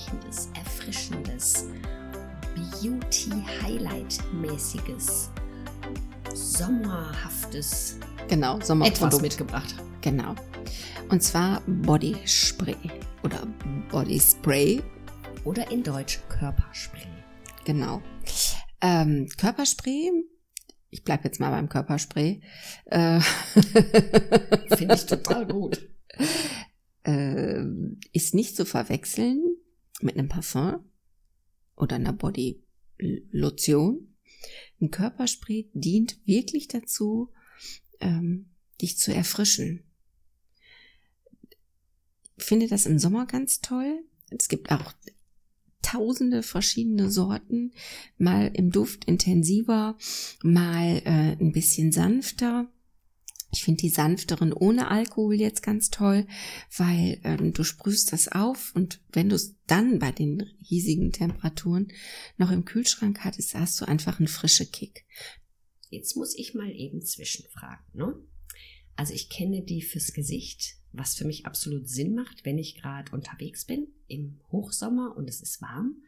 gut riechendes, erfrischendes, Beauty-Highlight-mäßiges, sommerhaftes genau, Sommerprodukt. etwas mitgebracht. Genau. Und zwar Body Spray oder Body Spray. Oder in Deutsch Körperspray. Genau. Ähm, Körperspray, ich bleibe jetzt mal beim Körperspray. Äh, Finde ich total gut. Äh, ist nicht zu verwechseln mit einem Parfum oder einer Body Lotion. Ein Körperspray dient wirklich dazu, ähm, dich zu erfrischen. Ich finde das im Sommer ganz toll. Es gibt auch tausende verschiedene Sorten, mal im Duft intensiver, mal äh, ein bisschen sanfter. Ich finde die sanfteren ohne Alkohol jetzt ganz toll, weil ähm, du sprühst das auf und wenn du es dann bei den hiesigen Temperaturen noch im Kühlschrank hattest, hast du einfach einen frischen Kick. Jetzt muss ich mal eben zwischenfragen. Ne? Also ich kenne die fürs Gesicht, was für mich absolut Sinn macht, wenn ich gerade unterwegs bin im Hochsommer und es ist warm.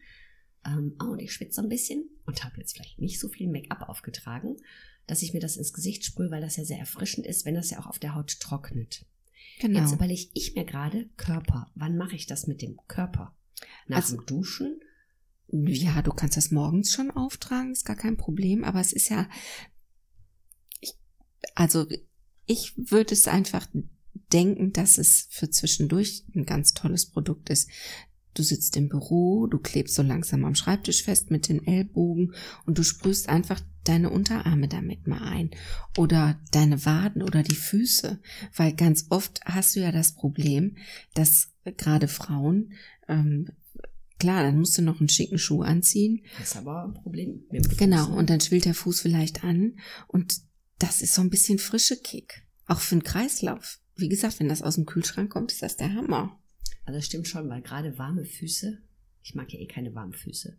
Ähm, oh, und ich schwitze ein bisschen und habe jetzt vielleicht nicht so viel Make-up aufgetragen dass ich mir das ins Gesicht sprühe, weil das ja sehr erfrischend ist, wenn das ja auch auf der Haut trocknet. Genau. Jetzt überlege ich mir gerade Körper. Wann mache ich das mit dem Körper? Nach also, dem Duschen? Ja, du kannst das morgens schon auftragen, ist gar kein Problem, aber es ist ja, ich, also ich würde es einfach denken, dass es für zwischendurch ein ganz tolles Produkt ist. Du sitzt im Büro, du klebst so langsam am Schreibtisch fest mit den Ellbogen und du sprühst einfach deine Unterarme damit mal ein oder deine Waden oder die Füße, weil ganz oft hast du ja das Problem, dass gerade Frauen ähm, Klar, dann musst du noch einen schicken Schuh anziehen. Das ist aber ein Problem. Mit dem Fuß, genau, ne? und dann schwillt der Fuß vielleicht an. Und das ist so ein bisschen frische Kick. Auch für den Kreislauf. Wie gesagt, wenn das aus dem Kühlschrank kommt, ist das der Hammer. Also das stimmt schon, weil gerade warme Füße, ich mag ja eh keine warmen Füße.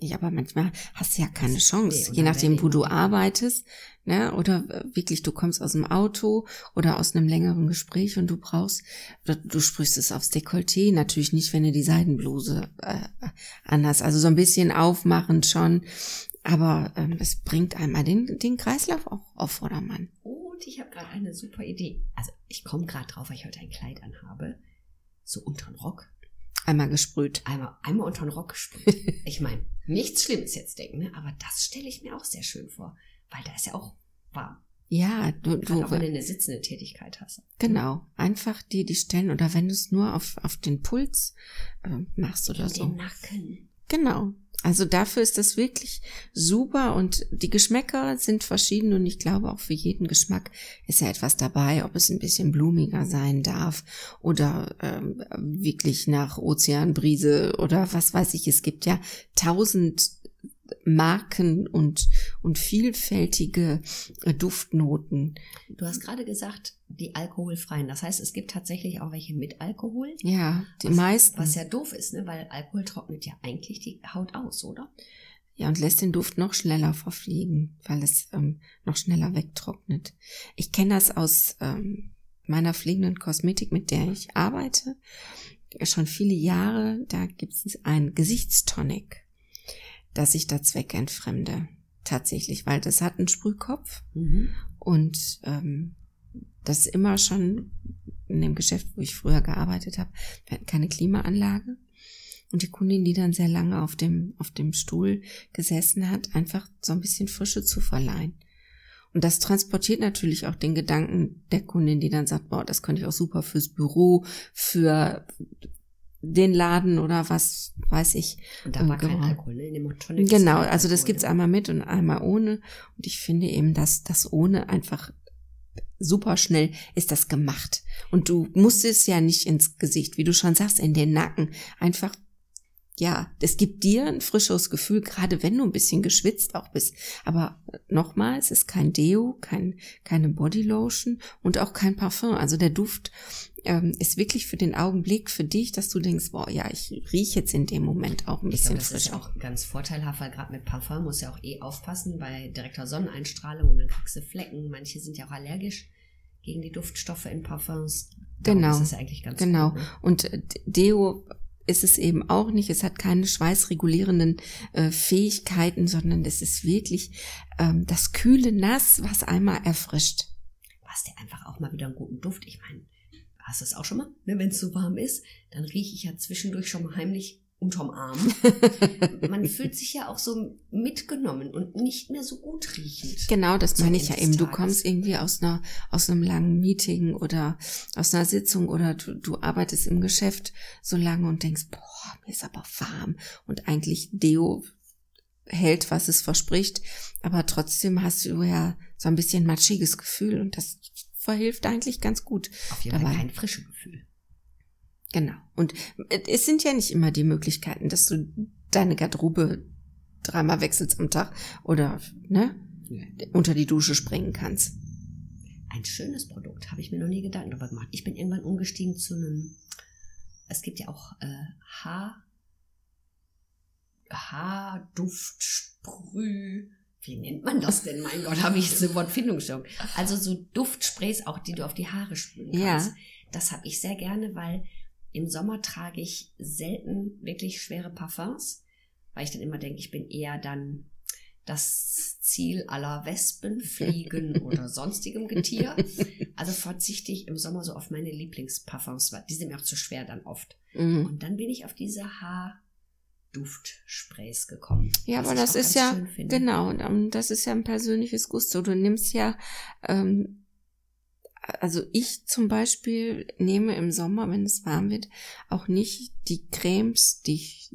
Ja, aber manchmal hast du ja keine Chance, je nachdem, wo du arbeitest, ne, oder wirklich du kommst aus dem Auto oder aus einem längeren Gespräch und du brauchst, du sprichst es aufs Dekolleté, natürlich nicht, wenn du die Seidenbluse äh, anhast, also so ein bisschen aufmachend schon, aber ähm, es bringt einmal den, den Kreislauf auch auf Vordermann. Und ich habe gerade eine super Idee. Also ich komme gerade drauf, weil ich heute ein Kleid anhabe, so unter den Rock Einmal gesprüht. Einmal, einmal unter den Rock gesprüht. ich meine, nichts Schlimmes jetzt denken, ne? aber das stelle ich mir auch sehr schön vor, weil da ist ja auch warm. Ja, du, du auch wenn du eine sitzende Tätigkeit hast. Genau, einfach dir die Stellen oder wenn du es nur auf, auf den Puls äh, machst oder In so. Den Nacken. Genau. Also dafür ist das wirklich super und die Geschmäcker sind verschieden und ich glaube auch für jeden Geschmack ist ja etwas dabei, ob es ein bisschen blumiger sein darf oder ähm, wirklich nach Ozeanbrise oder was weiß ich. Es gibt ja tausend Marken und, und vielfältige Duftnoten. Du hast gerade gesagt, die alkoholfreien. Das heißt, es gibt tatsächlich auch welche mit Alkohol. Ja, die was, meisten. Was ja doof ist, ne? weil Alkohol trocknet ja eigentlich die Haut aus, oder? Ja, und lässt den Duft noch schneller verfliegen, weil es ähm, noch schneller wegtrocknet. Ich kenne das aus ähm, meiner fliegenden Kosmetik, mit der ich arbeite. Schon viele Jahre, da gibt es ein Gesichtstonic dass ich da zweckentfremde. Tatsächlich, weil das hat einen Sprühkopf mhm. und ähm, das ist immer schon in dem Geschäft, wo ich früher gearbeitet habe, wir hatten keine Klimaanlage. Und die Kundin, die dann sehr lange auf dem, auf dem Stuhl gesessen hat, einfach so ein bisschen Frische zu verleihen. Und das transportiert natürlich auch den Gedanken der Kundin, die dann sagt, boah, das könnte ich auch super fürs Büro, für den Laden oder was weiß ich. Und da war genau. kein Alkohol, ne? In dem Tonic genau, also das gibt's ne? einmal mit und einmal ohne. Und ich finde eben, dass das ohne einfach super schnell ist das gemacht. Und du musst es ja nicht ins Gesicht, wie du schon sagst, in den Nacken. Einfach, ja, es gibt dir ein frischeres Gefühl, gerade wenn du ein bisschen geschwitzt auch bist. Aber nochmal, es ist kein Deo, kein, keine Bodylotion und auch kein Parfum. Also der Duft ähm, ist wirklich für den Augenblick für dich, dass du denkst, boah, ja, ich rieche jetzt in dem Moment auch ein bisschen ich glaub, das frisch. ist auch ganz vorteilhaft, weil gerade mit Parfum muss ja auch eh aufpassen bei direkter Sonneneinstrahlung und dann kriegst du Flecken. Manche sind ja auch allergisch gegen die Duftstoffe in Parfums. Darum Genau. ist es ja eigentlich ganz Genau. gut. Ne? Und äh, Deo ist es eben auch nicht. Es hat keine schweißregulierenden äh, Fähigkeiten, sondern es ist wirklich ähm, das kühle Nass, was einmal erfrischt. Du hast ja einfach auch mal wieder einen guten Duft. Ich meine, hast du es auch schon mal? Ne, Wenn es so warm ist, dann rieche ich ja zwischendurch schon mal heimlich unterm Arm. Man fühlt sich ja auch so mitgenommen und nicht mehr so gut riechend. Genau, das meine ich ja eben. Du kommst irgendwie aus einer aus einem langen Meeting oder aus einer Sitzung oder du, du arbeitest im Geschäft so lange und denkst, boah, mir ist aber warm und eigentlich Deo hält, was es verspricht, aber trotzdem hast du ja so ein bisschen matschiges Gefühl und das verhilft eigentlich ganz gut. Auf jeden Fall dabei. kein frisches Gefühl. Genau. Und es sind ja nicht immer die Möglichkeiten, dass du deine Garderobe dreimal wechselst am Tag oder ne, unter die Dusche springen kannst. Ein schönes Produkt, habe ich mir noch nie Gedanken darüber gemacht. Ich bin irgendwann umgestiegen zu einem, es gibt ja auch äh, Haar, Haarduft-Sprüh. Wie nennt man das denn? Mein Gott, habe ich jetzt eine Wortfindungsstörung. Also so Duftsprays auch, die du auf die Haare sprühen Ja. kannst. Das habe ich sehr gerne, weil im Sommer trage ich selten wirklich schwere Parfums, weil ich dann immer denke, ich bin eher dann das Ziel aller Wespen, Fliegen oder sonstigem Getier. Also verzichte ich im Sommer so auf meine Lieblingsparfums, weil die sind mir auch zu schwer dann oft. Mhm. Und dann bin ich auf diese Haarduftsprays gekommen. Ja, aber das ist ja, genau, und ähm, das ist ja ein persönliches Gusto. Du nimmst ja, ähm, also ich zum Beispiel nehme im Sommer, wenn es warm wird, auch nicht die Cremes, die ich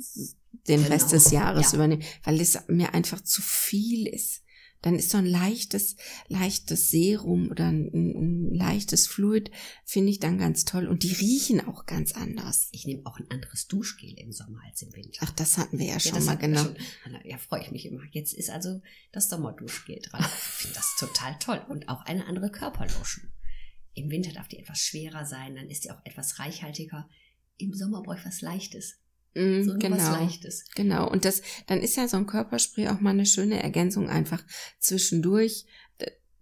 den Genau, Rest des Jahres ja. übernehme, weil es mir einfach zu viel ist. Dann ist so ein leichtes, leichtes Serum oder ein, ein leichtes Fluid, finde ich dann ganz toll. Und die riechen auch ganz anders. Ich nehme auch ein anderes Duschgel im Sommer als im Winter. Ach, das hatten wir ja schon mal, genau. schon. Ja, freue ich mich immer. Jetzt ist also das Sommerduschgel dran. Ich finde das total toll. Und auch eine andere Körperlotion. Im Winter darf die etwas schwerer sein, dann ist die auch etwas reichhaltiger. Im Sommer brauche ich was Leichtes. Mm, So was genau. Leichtes. Genau, und das, dann ist ja so ein Körperspray auch mal eine schöne Ergänzung einfach zwischendurch.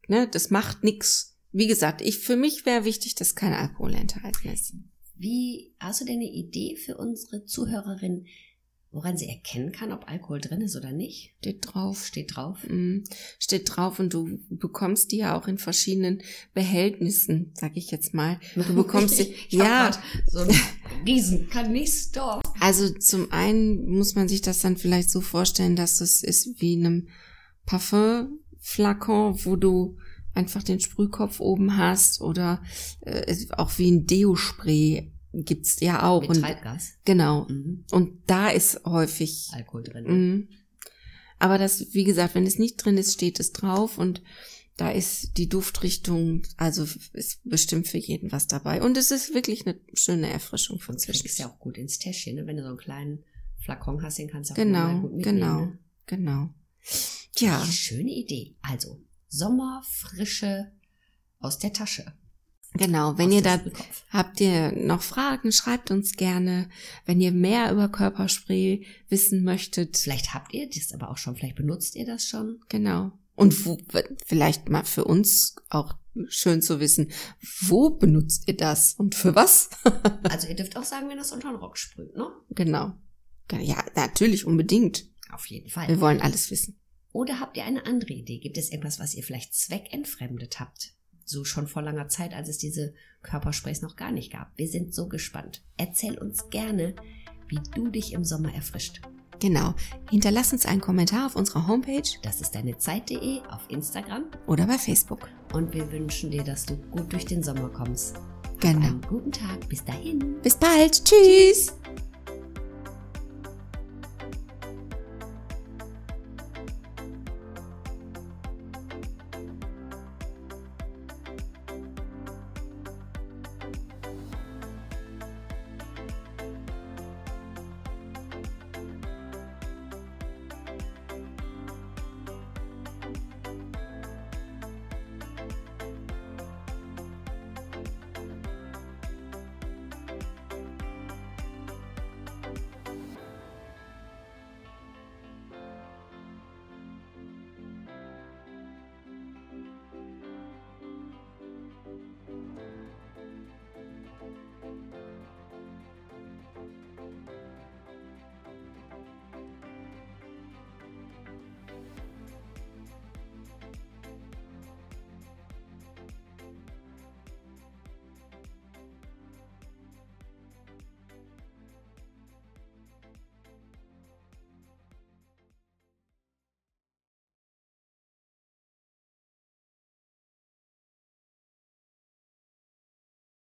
Ne, das macht nix. Wie gesagt, ich, für mich wäre wichtig, dass kein Alkohol enthalten ist. Wie, hast du denn eine Idee für unsere Zuhörerin, woran sie erkennen kann, ob Alkohol drin ist oder nicht? Steht drauf. Steht drauf. Mm, Steht drauf und du bekommst die ja auch in verschiedenen Behältnissen, sag ich jetzt mal. Du bekommst sie, ja, so einen riesen Kanister. also zum einen muss man sich das dann vielleicht so vorstellen, dass es ist wie in einem Parfumflakon, wo du einfach den Sprühkopf oben hast oder äh, auch wie ein Deo-Spray gibt's ja auch. Mit Und, Treibgas. genau. Mhm. Und da ist häufig, Alkohol drin. mm, aber das, wie gesagt, wenn es nicht drin ist, steht es drauf und da ist die Duftrichtung, also ist bestimmt für jeden was dabei. Und es ist wirklich eine schöne Erfrischung von kriegst zwischendurch. ja auch gut ins Täschchen, ne? wenn du so einen kleinen Flakon hast, den kannst du auch Genau, gut mitnehmen. genau, Ne? genau. Ja, Eine schöne Idee. Also, Sommerfrische aus der Tasche. genau. Wenn ihr da habt ihr noch Fragen, schreibt uns gerne. Wenn ihr mehr über Körperspray wissen möchtet, Vielleicht habt ihr das aber auch schon, vielleicht benutzt ihr das schon. genau. Und wo, vielleicht mal für uns auch schön zu wissen, wo benutzt ihr das und für was? Also ihr dürft auch sagen, wenn das unter den Rock sprüht, ne? genau. Ja, natürlich, unbedingt. Auf jeden Fall. Wir wollen alles wissen. Oder habt ihr eine andere Idee? Gibt es irgendwas, was ihr vielleicht zweckentfremdet habt? So schon vor langer Zeit, als es diese Körpersprays noch gar nicht gab. Wir sind so gespannt. Erzähl uns gerne, wie du dich im Sommer erfrischt. Genau. Hinterlass uns einen Kommentar auf unserer Homepage Das ist deine Zeit.de auf Instagram oder bei Facebook. und wir wünschen dir, dass du gut durch den Sommer kommst. Genau. Einen guten Tag. Bis dahin. Bis bald. Tschüss.